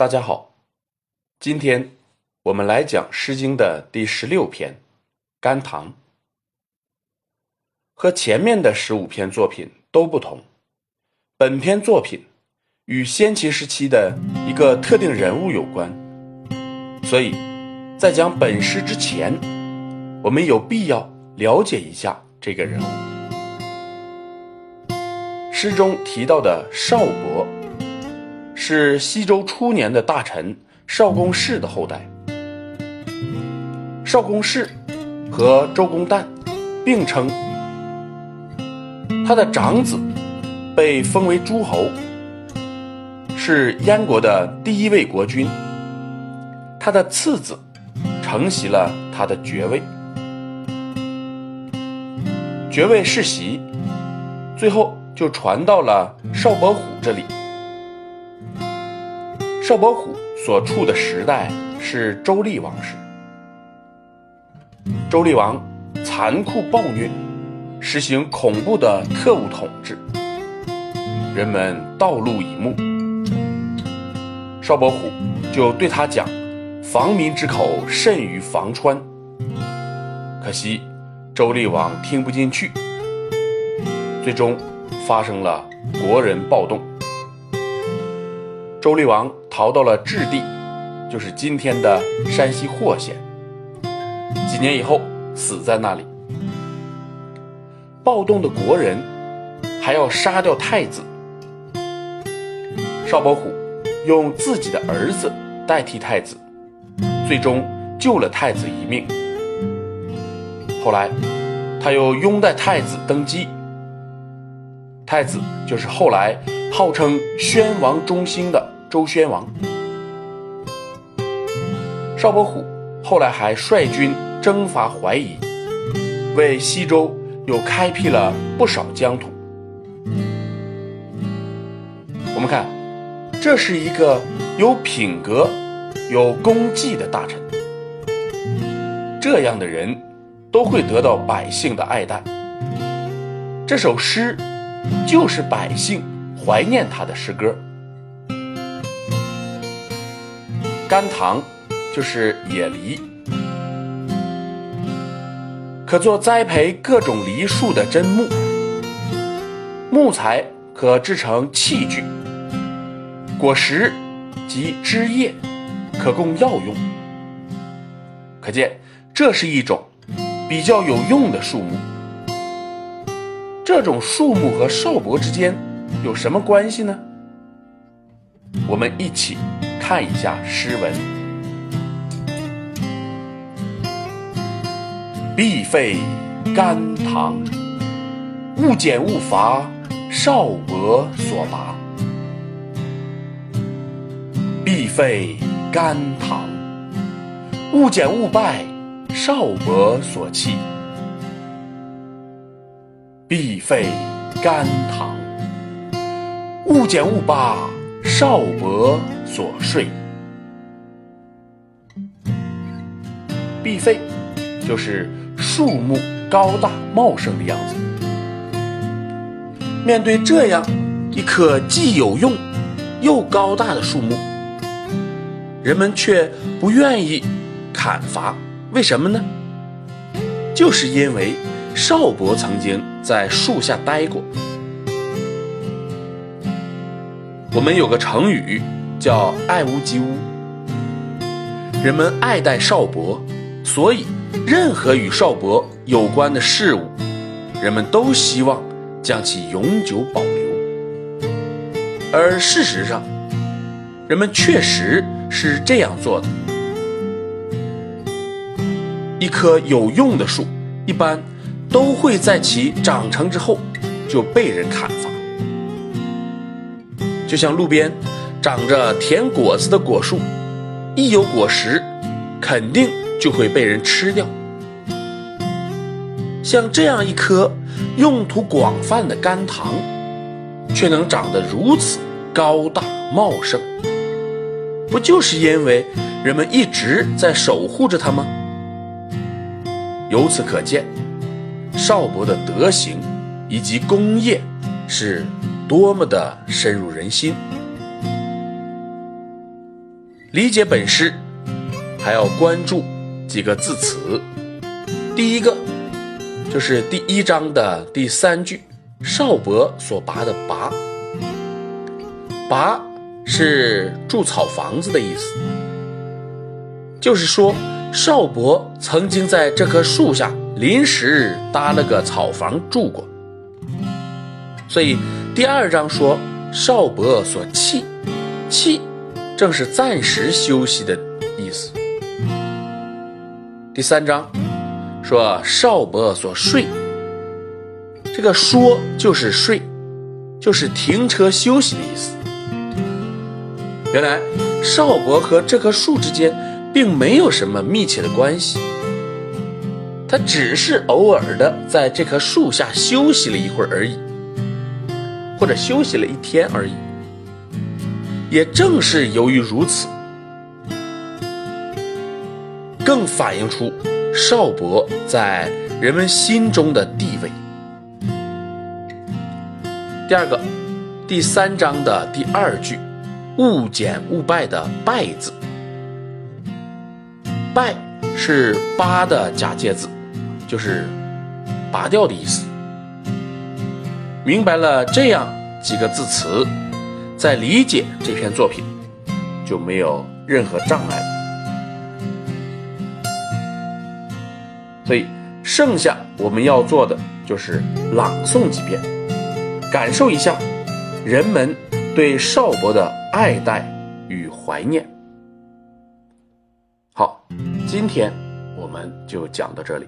大家好，今天我们来讲《诗经》的第十六篇《甘棠》。和前面的十五篇作品都不同，本篇作品与先秦时期的一个特定人物有关，所以在讲本诗之前，我们有必要了解一下这个人物。诗中提到的邵伯。是西周初年的大臣邵公氏的后代。邵公氏和周公旦并称，他的长子被封为诸侯，是燕国的第一位国君。他的次子承袭了他的爵位，爵位世袭，最后就传到了邵伯虎这里。邵伯虎所处的时代是周厉王时。周厉王残酷暴虐，实行恐怖的特务统治，人们道路以目。邵伯虎就对他讲：“防民之口，甚于防川。”可惜周厉王听不进去，最终发生了国人暴动。周厉王逃到了质地，就是今天的山西霍县。几年以后，死在那里。暴动的国人还要杀掉太子，邵伯虎用自己的儿子代替太子，最终救了太子一命。后来，他又拥戴太子登基，太子就是后来。号称宣王中兴的周宣王，邵伯虎后来还率军征伐淮夷，为西周又开辟了不少疆土。我们看，这是一个有品格、有功绩的大臣，这样的人都会得到百姓的爱戴。这首诗就是百姓。怀念他的诗歌，甘棠就是野梨，可做栽培各种梨树的砧木，木材可制成器具，果实及枝叶可供药用。可见，这是一种比较有用的树木。这种树木和邵伯之间。有什么关系呢？我们一起看一下诗文：“必废甘棠，勿减勿伐，少伯所拔。必废甘棠，勿减勿败，少伯所弃。必废甘棠。”勿减勿拔，少伯所睡。必废，就是树木高大茂盛的样子。面对这样一棵既有用又高大的树木，人们却不愿意砍伐，为什么呢？就是因为少伯曾经在树下待过。我们有个成语叫“爱屋及乌”，人们爱戴少伯，所以任何与少伯有关的事物，人们都希望将其永久保留。而事实上，人们确实是这样做的。一棵有用的树，一般都会在其长成之后就被人砍伐。就像路边长着甜果子的果树，一有果实，肯定就会被人吃掉。像这样一棵用途广泛的甘棠，却能长得如此高大茂盛，不就是因为人们一直在守护着它吗？由此可见，邵伯的德行以及功业是。多么的深入人心！理解本诗，还要关注几个字词。第一个就是第一章的第三句“少伯所拔”的“拔”，“拔”是住草房子的意思，就是说少伯曾经在这棵树下临时搭了个草房住过。所以第二章说少伯所弃，弃正是暂时休息的意思。第三章。说少伯所睡，这个说就是睡，就是停车休息的意思。原来少伯和这棵树之间并没有什么密切的关系，他只是偶尔的在这棵树下休息了一会儿而已，或者休息了一天而已。也正是由于如此，更反映出。少伯在人们心中的地位。第二个，第三章的第二句“勿减勿败”的“败”字，“败”是“八”的假借字，就是拔掉的意思。明白了这样几个字词，在理解这篇作品就没有任何障碍了。所以，剩下我们要做的就是朗诵几遍，感受一下人们对邵伯的爱戴与怀念。好，今天我们就讲到这里。